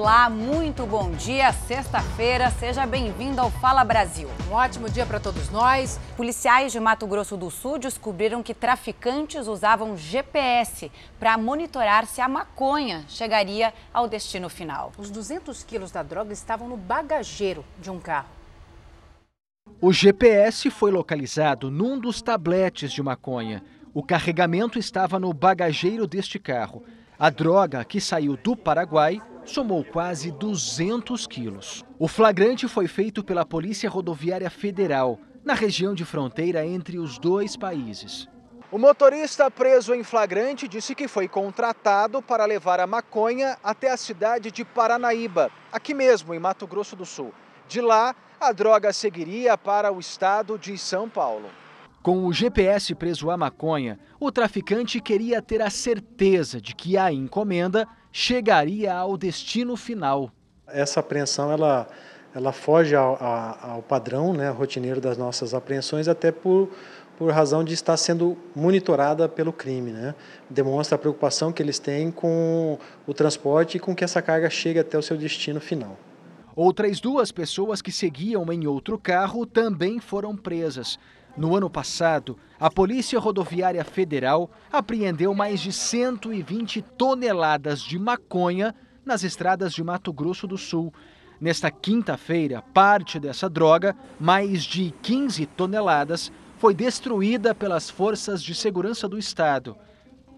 Olá, muito bom dia. Sexta-feira, seja bem-vindo ao Fala Brasil. Um ótimo dia para todos nós. Policiais de Mato Grosso do Sul descobriram que traficantes usavam GPS para monitorar se a maconha chegaria ao destino final. Os 200 quilos da droga estavam no bagageiro de um carro. O GPS foi localizado num dos tabletes de maconha. O carregamento estava no bagageiro deste carro. A droga, que saiu do Paraguai, somou quase 200 quilos. O flagrante foi feito pela Polícia Rodoviária Federal, na região de fronteira entre os dois países. O motorista preso em flagrante disse que foi contratado para levar a maconha até a cidade de Paranaíba, aqui mesmo em Mato Grosso do Sul. De lá, a droga seguiria para o estado de São Paulo. Com o GPS preso à maconha, o traficante queria ter a certeza de que a encomenda chegaria ao destino final. Essa apreensão ela, ela foge ao, ao padrão né, rotineiro das nossas apreensões, até por, por razão de estar sendo monitorada pelo crime. Né? Demonstra a preocupação que eles têm com o transporte e com que essa carga chegue até o seu destino final. Outras duas pessoas que seguiam em outro carro também foram presas. No ano passado, a Polícia Rodoviária Federal apreendeu mais de 120 toneladas de maconha nas estradas de Mato Grosso do Sul. Nesta quinta-feira, parte dessa droga, mais de 15 toneladas, foi destruída pelas forças de segurança do Estado.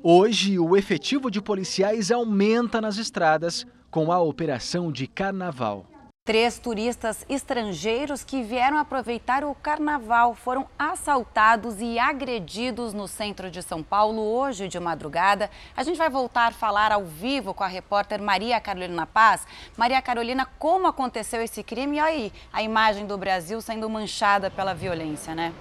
Hoje, o efetivo de policiais aumenta nas estradas com a operação de carnaval. Três turistas estrangeiros que vieram aproveitar o carnaval foram assaltados e agredidos no centro de São Paulo hoje de madrugada. A gente vai voltar a falar ao vivo com a repórter Maria Carolina Paz. Maria Carolina, como aconteceu esse crime? E aí, a imagem do Brasil sendo manchada pela violência, né?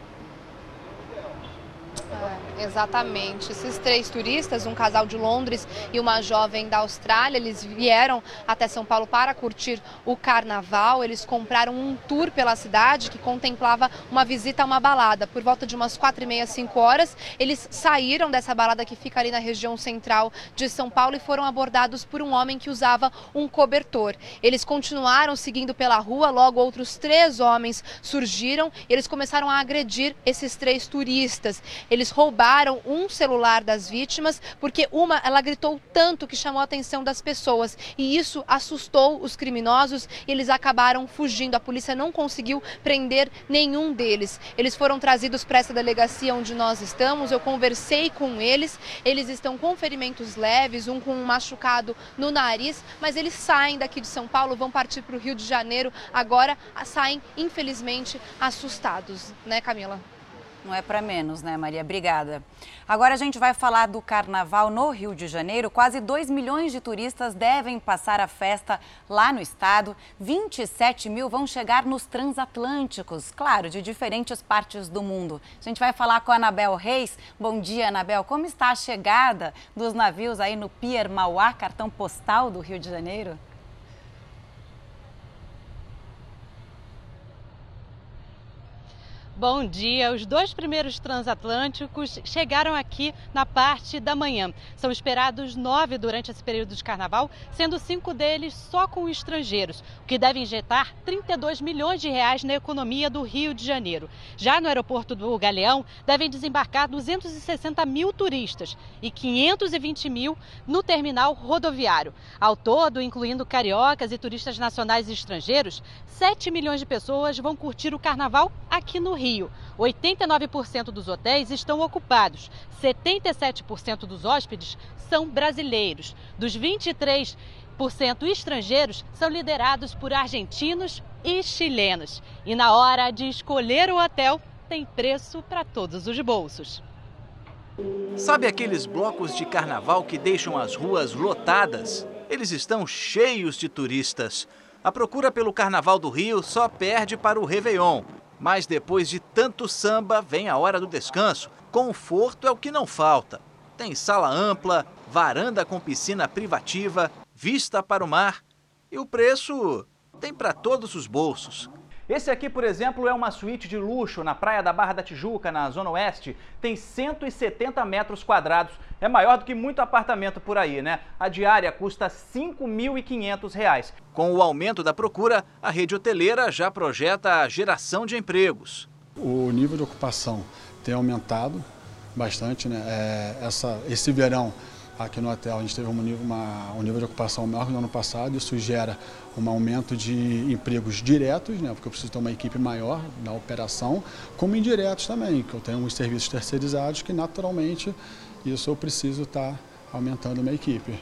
É, exatamente. Esses três turistas, um casal de Londres e uma jovem da Austrália, eles vieram até São Paulo para curtir o carnaval. Eles compraram um tour pela cidade que contemplava uma visita a uma balada. Por volta de umas quatro e meia, cinco horas, eles saíram dessa balada que fica ali na região central de São Paulo e foram abordados por um homem que usava um cobertor. Eles continuaram seguindo pela rua, logo outros três homens surgiram e eles começaram a agredir esses três turistas. Eles roubaram um celular das vítimas porque uma ela gritou tanto que chamou a atenção das pessoas e isso assustou os criminosos e eles acabaram fugindo. A polícia não conseguiu prender nenhum deles. Eles foram trazidos para essa delegacia onde nós estamos. Eu conversei com eles. Eles estão com ferimentos leves, um com um machucado no nariz, mas eles saem daqui de São Paulo, vão partir para o Rio de Janeiro. Agora saem, infelizmente, assustados, né, Camila? Não é para menos, né, Maria? Obrigada. Agora a gente vai falar do carnaval no Rio de Janeiro. Quase 2 milhões de turistas devem passar a festa lá no estado. 27 mil vão chegar nos transatlânticos, claro, de diferentes partes do mundo. A gente vai falar com a Anabel Reis. Bom dia, Anabel. Como está a chegada dos navios aí no Pier Mauá, cartão postal do Rio de Janeiro? Bom dia. Os dois primeiros transatlânticos chegaram aqui na parte da manhã. São esperados nove durante esse período de carnaval, sendo cinco deles só com estrangeiros, o que deve injetar 32 milhões de reais na economia do Rio de Janeiro. Já no aeroporto do Galeão, devem desembarcar 260 mil turistas e 520 mil no terminal rodoviário. Ao todo, incluindo cariocas e turistas nacionais e estrangeiros, 7 milhões de pessoas vão curtir o carnaval aqui no Rio. Rio. 89% dos hotéis estão ocupados, 77% dos hóspedes são brasileiros. Dos 23% estrangeiros são liderados por argentinos e chilenos. E na hora de escolher o hotel, tem preço para todos os bolsos. Sabe aqueles blocos de carnaval que deixam as ruas lotadas? Eles estão cheios de turistas. A procura pelo Carnaval do Rio só perde para o Réveillon. Mas depois de tanto samba, vem a hora do descanso. Conforto é o que não falta. Tem sala ampla, varanda com piscina privativa, vista para o mar e o preço tem para todos os bolsos. Esse aqui, por exemplo, é uma suíte de luxo na praia da Barra da Tijuca, na Zona Oeste. Tem 170 metros quadrados. É maior do que muito apartamento por aí, né? A diária custa R$ 5.500. Com o aumento da procura, a rede hoteleira já projeta a geração de empregos. O nível de ocupação tem aumentado bastante, né? É, essa, esse verão aqui no hotel a gente teve um nível, uma, um nível de ocupação maior que no ano passado, isso gera um aumento de empregos diretos, né, porque eu preciso ter uma equipe maior na operação, como indiretos também, que eu tenho uns serviços terceirizados que naturalmente isso eu preciso estar aumentando a minha equipe.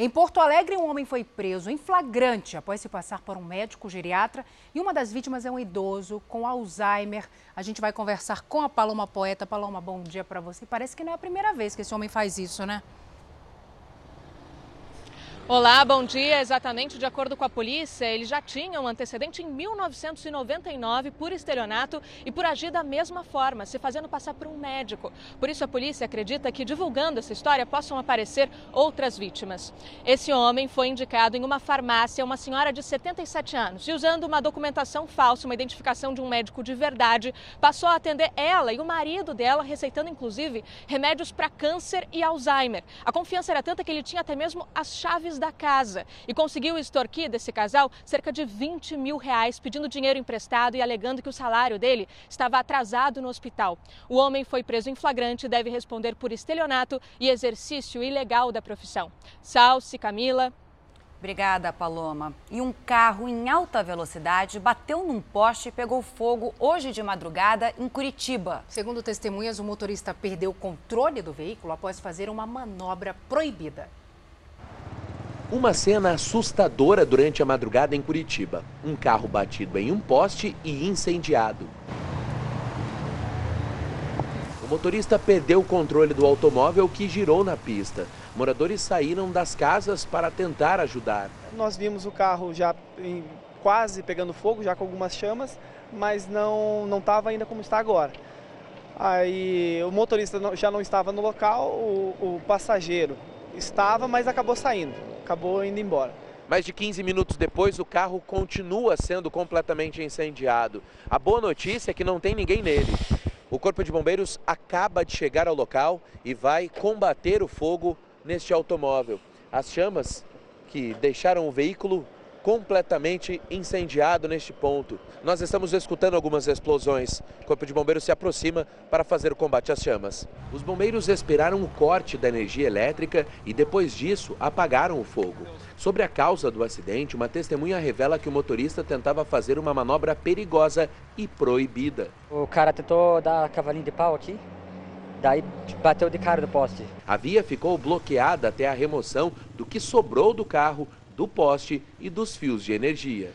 Em Porto Alegre, um homem foi preso em flagrante após se passar por um médico geriatra e uma das vítimas é um idoso com Alzheimer. A gente vai conversar com a Paloma Poeta. Paloma, bom dia para você. Parece que não é a primeira vez que esse homem faz isso, né? Olá, bom dia. Exatamente de acordo com a polícia, ele já tinha um antecedente em 1999 por estelionato e por agir da mesma forma, se fazendo passar por um médico. Por isso, a polícia acredita que divulgando essa história possam aparecer outras vítimas. Esse homem foi indicado em uma farmácia, uma senhora de 77 anos, e usando uma documentação falsa, uma identificação de um médico de verdade, passou a atender ela e o marido dela, receitando inclusive remédios para câncer e Alzheimer. A confiança era tanta que ele tinha até mesmo as chaves da casa e conseguiu extorquir desse casal cerca de 20 mil reais, pedindo dinheiro emprestado e alegando que o salário dele estava atrasado no hospital. O homem foi preso em flagrante e deve responder por estelionato e exercício ilegal da profissão. Salce, Camila. Obrigada, Paloma. E um carro em alta velocidade bateu num poste e pegou fogo hoje de madrugada em Curitiba. Segundo testemunhas, o motorista perdeu o controle do veículo após fazer uma manobra proibida. Uma cena assustadora durante a madrugada em Curitiba. Um carro batido em um poste e incendiado. O motorista perdeu o controle do automóvel que girou na pista. Moradores saíram das casas para tentar ajudar. Nós vimos o carro já em, quase pegando fogo, já com algumas chamas, mas não não estava ainda como está agora. Aí o motorista já não estava no local, o, o passageiro estava, mas acabou saindo acabou indo embora. Mais de 15 minutos depois, o carro continua sendo completamente incendiado. A boa notícia é que não tem ninguém nele. O Corpo de Bombeiros acaba de chegar ao local e vai combater o fogo neste automóvel. As chamas que deixaram o veículo completamente incendiado neste ponto. Nós estamos escutando algumas explosões. O Corpo de Bombeiros se aproxima para fazer o combate às chamas. Os bombeiros esperaram o corte da energia elétrica e depois disso apagaram o fogo. Sobre a causa do acidente, uma testemunha revela que o motorista tentava fazer uma manobra perigosa e proibida. O cara tentou dar cavalinho de pau aqui, daí bateu de cara no poste. A via ficou bloqueada até a remoção do que sobrou do carro do poste e dos fios de energia.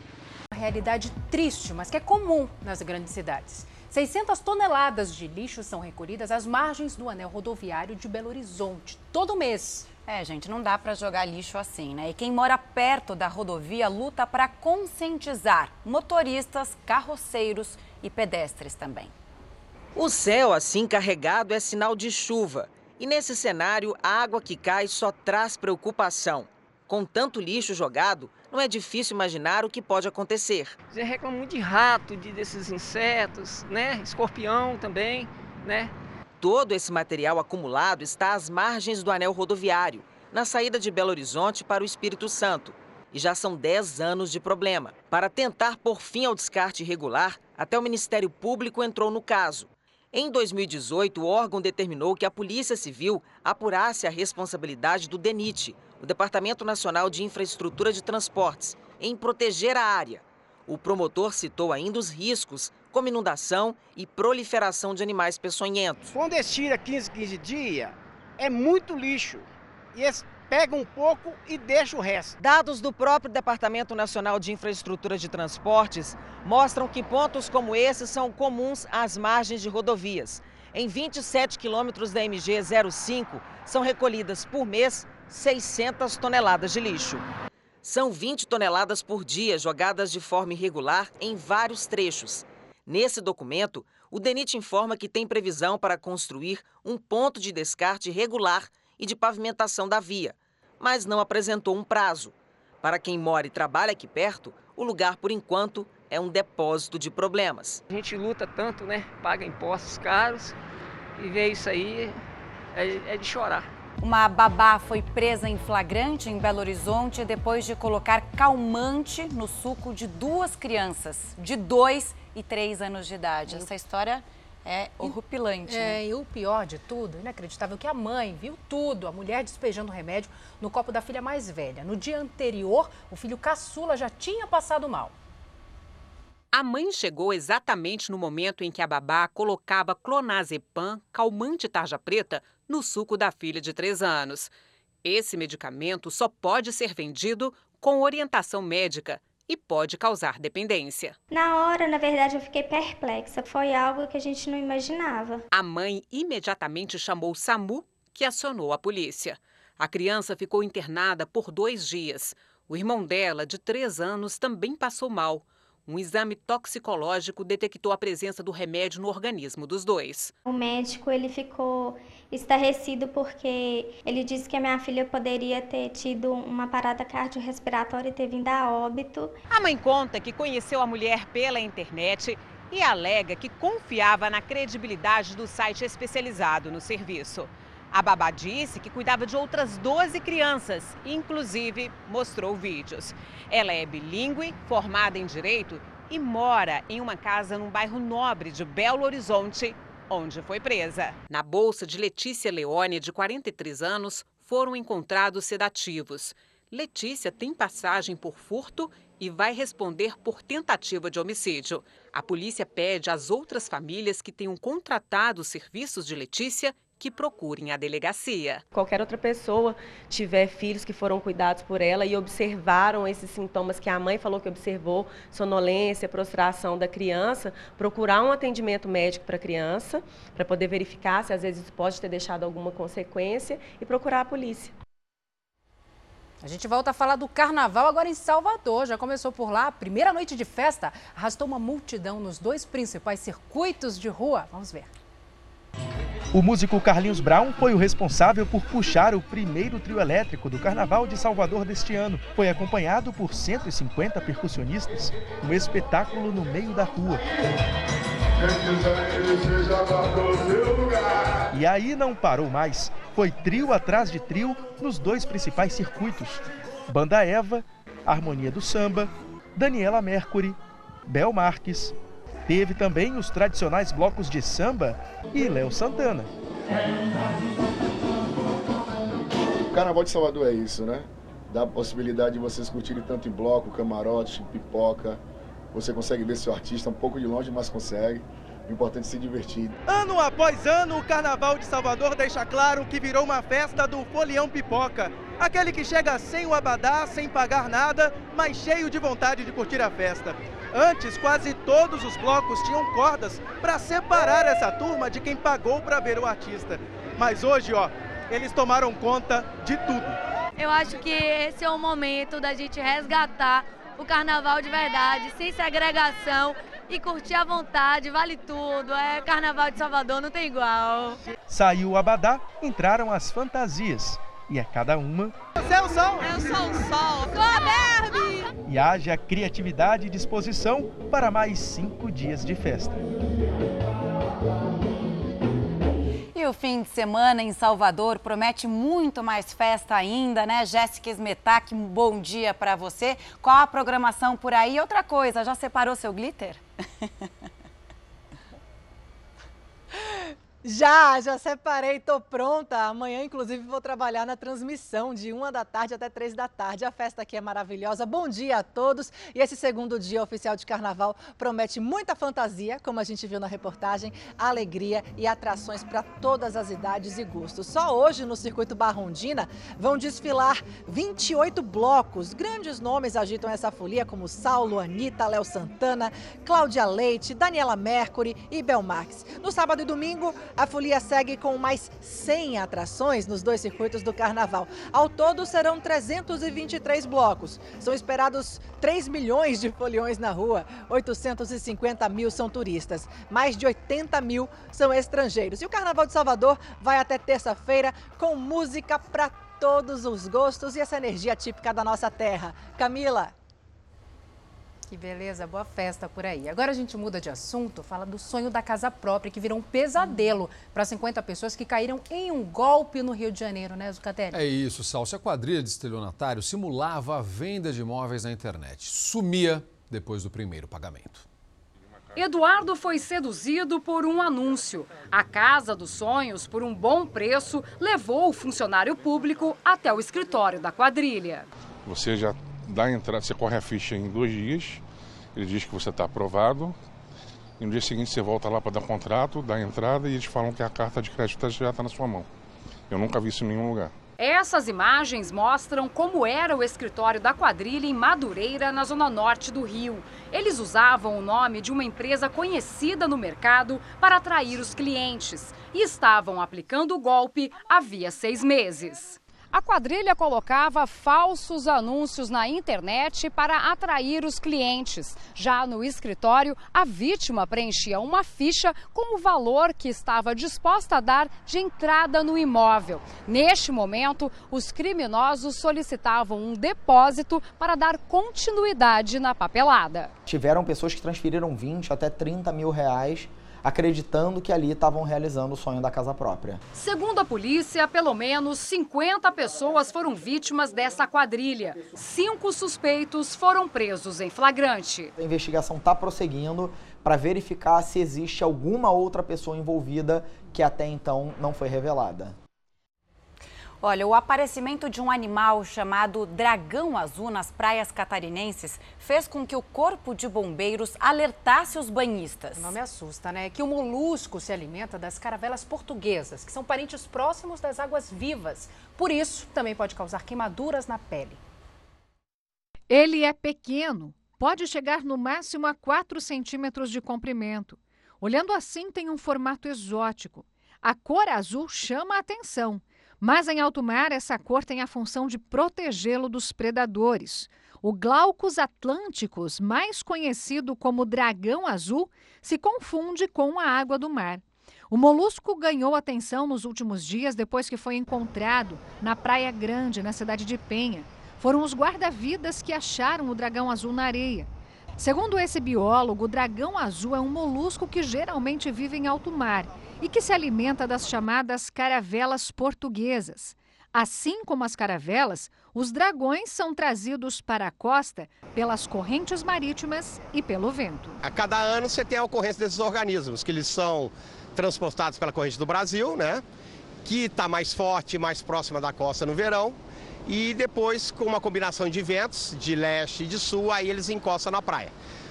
Uma realidade triste, mas que é comum nas grandes cidades. 600 toneladas de lixo são recolhidas às margens do anel rodoviário de Belo Horizonte todo mês. É, gente, não dá para jogar lixo assim, né? E quem mora perto da rodovia luta para conscientizar motoristas, carroceiros e pedestres também. O céu assim carregado é sinal de chuva. E nesse cenário, a água que cai só traz preocupação. Com tanto lixo jogado, não é difícil imaginar o que pode acontecer. Você reclama muito de rato, de desses insetos, né? Escorpião também, né? Todo esse material acumulado está às margens do anel rodoviário, na saída de Belo Horizonte para o Espírito Santo. E já são 10 anos de problema. Para tentar pôr fim ao descarte irregular, até o Ministério Público entrou no caso. Em 2018, o órgão determinou que a Polícia Civil apurasse a responsabilidade do DENIT, o Departamento Nacional de Infraestrutura de Transportes, em proteger a área. O promotor citou ainda os riscos, como inundação e proliferação de animais peçonhentos. Quando eles tiram 15, 15 dias, é muito lixo. E eles pegam um pouco e deixam o resto. Dados do próprio Departamento Nacional de Infraestrutura de Transportes mostram que pontos como esses são comuns às margens de rodovias. Em 27 quilômetros da MG 05, são recolhidas por mês 600 toneladas de lixo. São 20 toneladas por dia jogadas de forma irregular em vários trechos. Nesse documento, o DENIT informa que tem previsão para construir um ponto de descarte regular e de pavimentação da via, mas não apresentou um prazo. Para quem mora e trabalha aqui perto, o lugar, por enquanto, é um depósito de problemas. A gente luta tanto, né? Paga impostos caros e ver isso aí é, é de chorar. Uma babá foi presa em flagrante em Belo Horizonte depois de colocar calmante no suco de duas crianças, de dois e três anos de idade. Essa história é horripilante. É, né? e o pior de tudo, inacreditável, que a mãe viu tudo, a mulher despejando remédio no copo da filha mais velha. No dia anterior, o filho caçula já tinha passado mal. A mãe chegou exatamente no momento em que a babá colocava clonazepam, calmante tarja preta, no suco da filha de 3 anos. Esse medicamento só pode ser vendido com orientação médica e pode causar dependência. Na hora, na verdade, eu fiquei perplexa. Foi algo que a gente não imaginava. A mãe imediatamente chamou o SAMU, que acionou a polícia. A criança ficou internada por dois dias. O irmão dela, de três anos, também passou mal. Um exame toxicológico detectou a presença do remédio no organismo dos dois. O médico ele ficou estarrecido porque ele disse que a minha filha poderia ter tido uma parada cardiorrespiratória e ter vindo a óbito. A mãe conta que conheceu a mulher pela internet e alega que confiava na credibilidade do site especializado no serviço. A babá disse que cuidava de outras 12 crianças, inclusive mostrou vídeos. Ela é bilíngue, formada em direito e mora em uma casa num bairro nobre de Belo Horizonte, onde foi presa. Na bolsa de Letícia Leone, de 43 anos, foram encontrados sedativos. Letícia tem passagem por furto e vai responder por tentativa de homicídio. A polícia pede às outras famílias que tenham contratado os serviços de Letícia que procurem a delegacia. Qualquer outra pessoa tiver filhos que foram cuidados por ela e observaram esses sintomas que a mãe falou que observou, sonolência, prostração da criança, procurar um atendimento médico para a criança, para poder verificar se às vezes pode ter deixado alguma consequência e procurar a polícia. A gente volta a falar do carnaval agora em Salvador. Já começou por lá. A primeira noite de festa arrastou uma multidão nos dois principais circuitos de rua. Vamos ver. O músico Carlinhos Brown foi o responsável por puxar o primeiro trio elétrico do Carnaval de Salvador deste ano. Foi acompanhado por 150 percussionistas, um espetáculo no meio da rua. E aí não parou mais. Foi trio atrás de trio nos dois principais circuitos: Banda Eva, Harmonia do Samba, Daniela Mercury, Bel Marques, Teve também os tradicionais blocos de samba e Léo Santana. O Carnaval de Salvador é isso, né? Dá a possibilidade de vocês curtirem tanto em bloco, camarote, pipoca. Você consegue ver seu artista um pouco de longe, mas consegue. O importante é se divertir. Ano após ano, o Carnaval de Salvador deixa claro que virou uma festa do folião pipoca. Aquele que chega sem o abadá, sem pagar nada, mas cheio de vontade de curtir a festa. Antes, quase todos os blocos tinham cordas para separar essa turma de quem pagou para ver o artista. Mas hoje, ó, eles tomaram conta de tudo. Eu acho que esse é o momento da gente resgatar o carnaval de verdade, sem segregação e curtir à vontade, vale tudo. É carnaval de Salvador, não tem igual. Saiu o abadá, entraram as fantasias e é cada uma. Você é o sol? Eu sou o sol. Sou a. E haja criatividade e disposição para mais cinco dias de festa. E o fim de semana em Salvador promete muito mais festa ainda, né? Jéssica Esmetac, um bom dia para você. Qual a programação por aí? Outra coisa, já separou seu glitter? Já, já separei, tô pronta. Amanhã, inclusive, vou trabalhar na transmissão de uma da tarde até três da tarde. A festa aqui é maravilhosa. Bom dia a todos. E esse segundo dia oficial de carnaval promete muita fantasia, como a gente viu na reportagem, alegria e atrações para todas as idades e gostos. Só hoje, no circuito Barrondina, vão desfilar 28 blocos. Grandes nomes agitam essa folia, como Saulo, Anitta, Léo Santana, Cláudia Leite, Daniela Mercury e Belmax. No sábado e domingo, A folia segue com mais 100 atrações nos dois circuitos do carnaval. Ao todo, serão 323 blocos. São esperados 3 milhões de foliões na rua. 850 mil são turistas. Mais de 80 mil são estrangeiros. E o Carnaval de Salvador vai até terça-feira com música para todos os gostos e essa energia típica da nossa terra. Camila. Que beleza, boa festa por aí. Agora a gente muda de assunto, fala do sonho da casa própria, que virou um pesadelo para 50 pessoas que caíram em um golpe no Rio de Janeiro, né, Zucatelli? É isso, Salsi. A quadrilha de estelionatário simulava a venda de imóveis na internet. Sumia depois do primeiro pagamento. Eduardo foi seduzido por um anúncio. A Casa dos Sonhos, por um bom preço, levou o funcionário público até o escritório da quadrilha. Você já dá entrada, você corre a ficha em dois dias, ele diz que você está aprovado, e no dia seguinte você volta lá para dar contrato, dá entrada e eles falam que a carta de crédito já está na sua mão. Eu nunca vi isso em nenhum lugar. Essas imagens mostram como era o escritório da quadrilha em Madureira, na zona norte do Rio. Eles usavam o nome de uma empresa conhecida no mercado para atrair os clientes e estavam aplicando o golpe havia seis meses. A quadrilha colocava falsos anúncios na internet para atrair os clientes. Já no escritório, a vítima preenchia uma ficha com o valor que estava disposta a dar de entrada no imóvel. Neste momento, os criminosos solicitavam um depósito para dar continuidade na papelada. Tiveram pessoas que transferiram 20 até 30 mil reais acreditando que ali estavam realizando o sonho da casa própria. Segundo a polícia, pelo menos 50 pessoas foram vítimas dessa quadrilha. Cinco suspeitos foram presos em flagrante. A investigação está prosseguindo para verificar se existe alguma outra pessoa envolvida que até então não foi revelada. Olha, o aparecimento de um animal chamado dragão azul nas praias catarinenses fez com que o Corpo de Bombeiros alertasse os banhistas. Não me assusta, né? Que o molusco se alimenta das caravelas portuguesas, que são parentes próximos das águas vivas. Por isso, também pode causar queimaduras na pele. Ele é pequeno, pode chegar no máximo a 4 centímetros de comprimento. Olhando assim, tem um formato exótico. A cor azul chama a atenção mas em alto mar, essa cor tem a função de protegê-lo dos predadores. O Glaucus atlânticos, mais conhecido como dragão azul, se confunde com a água do mar. O molusco ganhou atenção nos últimos dias depois que foi encontrado na Praia Grande, na cidade de Penha. Foram os guarda-vidas que acharam o dragão azul na areia. Segundo esse biólogo, o dragão azul é um molusco que geralmente vive em alto mar e que se alimenta das chamadas caravelas portuguesas. Assim como as caravelas, os dragões são trazidos para a costa pelas correntes marítimas e pelo vento. A cada ano você tem a ocorrência desses organismos, que eles são transportados pela corrente do Brasil, né? Que está mais forte, mais próxima da costa no verão. E depois, com uma combinação de ventos, de leste e de sul, aí eles encostam na praia.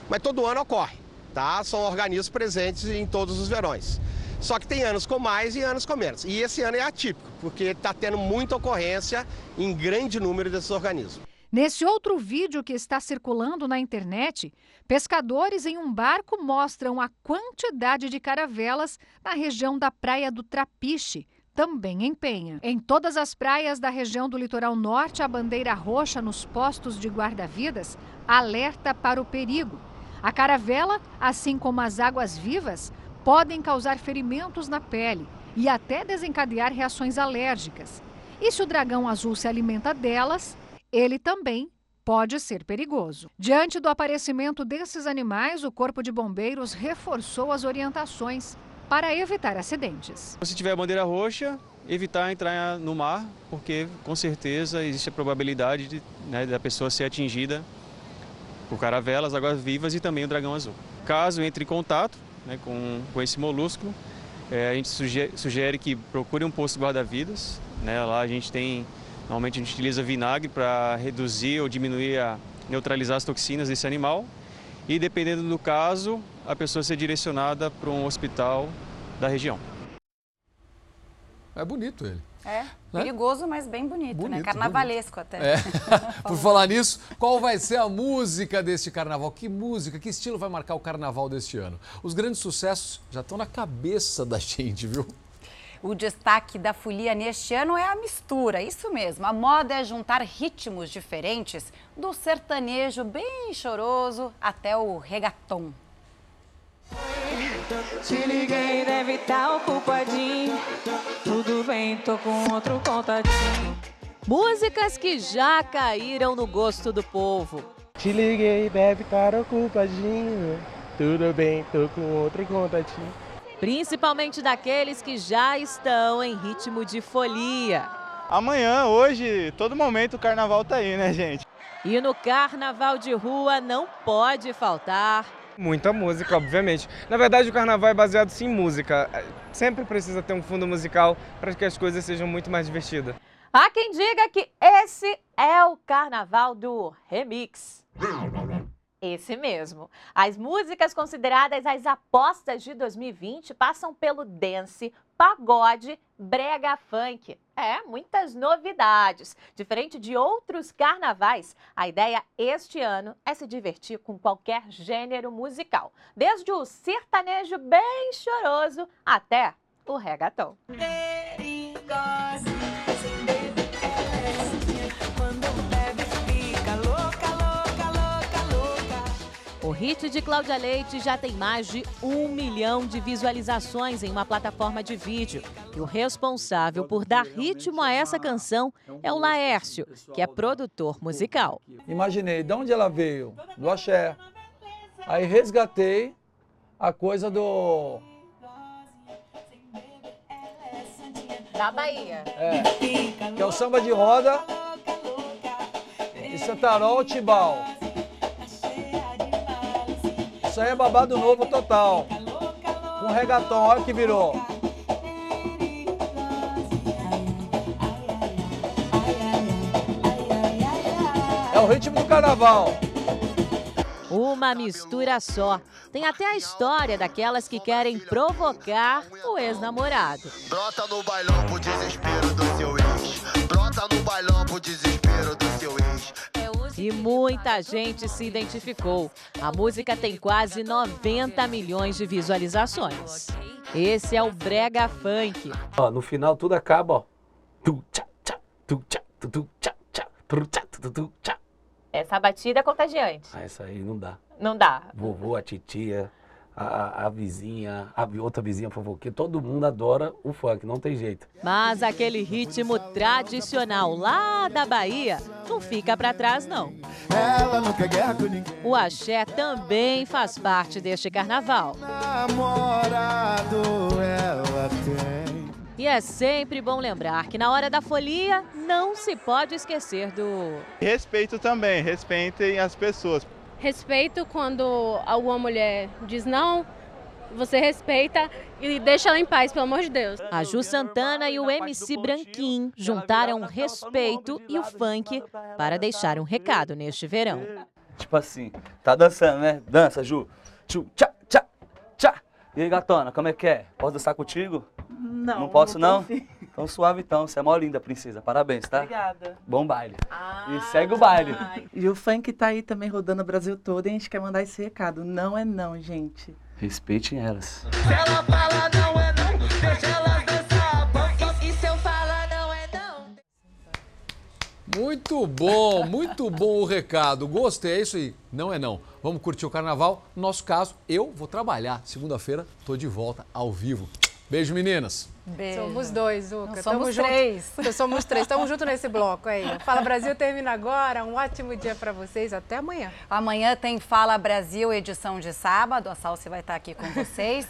Mas todo ano ocorre, tá? São organismos presentes em todos os verões. Só que tem anos com mais e anos com menos. E esse ano é atípico, porque está tendo muita ocorrência em grande número desses organismos. Nesse outro vídeo que está circulando na internet, pescadores em um barco mostram a quantidade de caravelas na região da Praia do Trapiche, também em Penha. Em todas as praias da região do litoral norte, a bandeira roxa nos postos de guarda-vidas alerta para o perigo. A caravela, assim como as águas vivas, podem causar ferimentos na pele e até desencadear reações alérgicas. E se o dragão azul se alimenta delas, ele também pode ser perigoso. Diante do aparecimento desses animais, o Corpo de Bombeiros reforçou as orientações para evitar acidentes. Se tiver bandeira roxa, evitar entrar no mar, porque com certeza existe a probabilidade de, né, da pessoa ser atingida por caravelas, águas vivas e também o dragão azul. Caso entre em contato, né, com, com esse molusco. É, a gente sugere, sugere, que procure um posto guarda-vidas. Né, lá a gente tem, normalmente a gente utiliza vinagre para reduzir ou diminuir, a, neutralizar as toxinas desse animal. E dependendo do caso, a pessoa ser direcionada para um hospital da região. É bonito ele. É, perigoso, mas bem bonito, Bonito, né? Carnavalesco até. É. Por falar nisso, qual vai ser a música deste carnaval? Que música, que estilo vai marcar o carnaval deste ano? Os grandes sucessos já estão na cabeça da gente, viu? O destaque da folia neste ano é a mistura, isso mesmo. A moda é juntar ritmos diferentes, do sertanejo bem choroso até o reggaeton. Te liguei, deve estar ocupadinho. Tudo bem, tô com outro contatinho. Músicas que já caíram no gosto do povo. Te liguei, deve estar ocupadinho. Tudo bem, tô com outro contatinho. Principalmente daqueles que já estão em ritmo de folia. Amanhã, hoje, todo momento o carnaval tá aí, né, gente? E no carnaval de rua não pode faltar Muita música, obviamente. Na verdade, o carnaval é baseado sim em música. Sempre precisa ter um fundo musical para que as coisas sejam muito mais divertidas. Há quem diga que esse é o carnaval do remix. Esse mesmo. As músicas consideradas as apostas de 2020 passam pelo dance, pagode, brega funk. É, muitas novidades. Diferente de outros carnavais, a ideia este ano é se divertir com qualquer gênero musical, desde o sertanejo bem choroso até o reggaeton. Hit de Cláudia Leite já tem mais de um milhão de visualizações em uma plataforma de vídeo. E o responsável por dar ritmo a essa canção é o Laércio, que é produtor musical. Imaginei, de onde ela veio? Do axé. Aí resgatei a coisa do... Da Bahia. É, que é o samba de roda e Santarol Tibau. Isso aí é babado novo total. Com regatão, olha que virou. É o ritmo do carnaval. Uma mistura só. Tem até a história daquelas que querem provocar o ex-namorado. Brota no bailão pro desespero do seu ex. Brota no bailão pro desespero do seu ex. E muita gente se identificou. A música tem quase 90 milhões de visualizações. Esse é o Brega Funk. Ó, no final tudo acaba, ó. Essa batida é contagiante. Ah, essa aí não dá. Não dá. Vovô, a titia, a, a, a vizinha, a outra vizinha fofoqueira, todo mundo adora o funk, não tem jeito. Mas aquele ritmo tradicional lá da Bahia não fica para trás, não. Ela não quer guerra com ninguém. O axé também faz parte deste carnaval. Namorado ela tem. E é sempre bom lembrar que na hora da folia não se pode esquecer do. Respeito também, respeitem as pessoas. Respeito quando alguma mulher diz não, você respeita e deixa ela em paz, pelo amor de Deus. A Ju Santana e o MC Branquim juntaram o respeito e o funk para deixar um recado neste verão. Tipo assim, tá dançando, né? Dança, Ju. Tchu, tchá, tchá, tchá. E aí, gatona, como é que é? Posso dançar contigo? Não. Não posso, não? não? Então suave então, você é mó linda, princesa. Parabéns, tá? Obrigada. Bom baile. e segue o baile. E o funk tá aí também rodando o Brasil todo e a gente quer mandar esse recado. Não é não, gente. Respeitem elas. Se ela fala não é não, deixa ela dançar. E se eu falar não é não? Muito bom, muito bom o recado. Gostei, é isso aí. Não é não. Vamos curtir o carnaval. No nosso caso, eu vou trabalhar. Segunda-feira, tô de volta ao vivo. Beijo, meninas. Beijo. Somos dois, Zuca. Não, Tamo somos junto. três. Somos três. Estamos juntos nesse bloco aí. Fala Brasil termina agora. Um ótimo dia para vocês. Até amanhã. Amanhã tem Fala Brasil, edição de sábado. A Salsi vai estar aqui com vocês.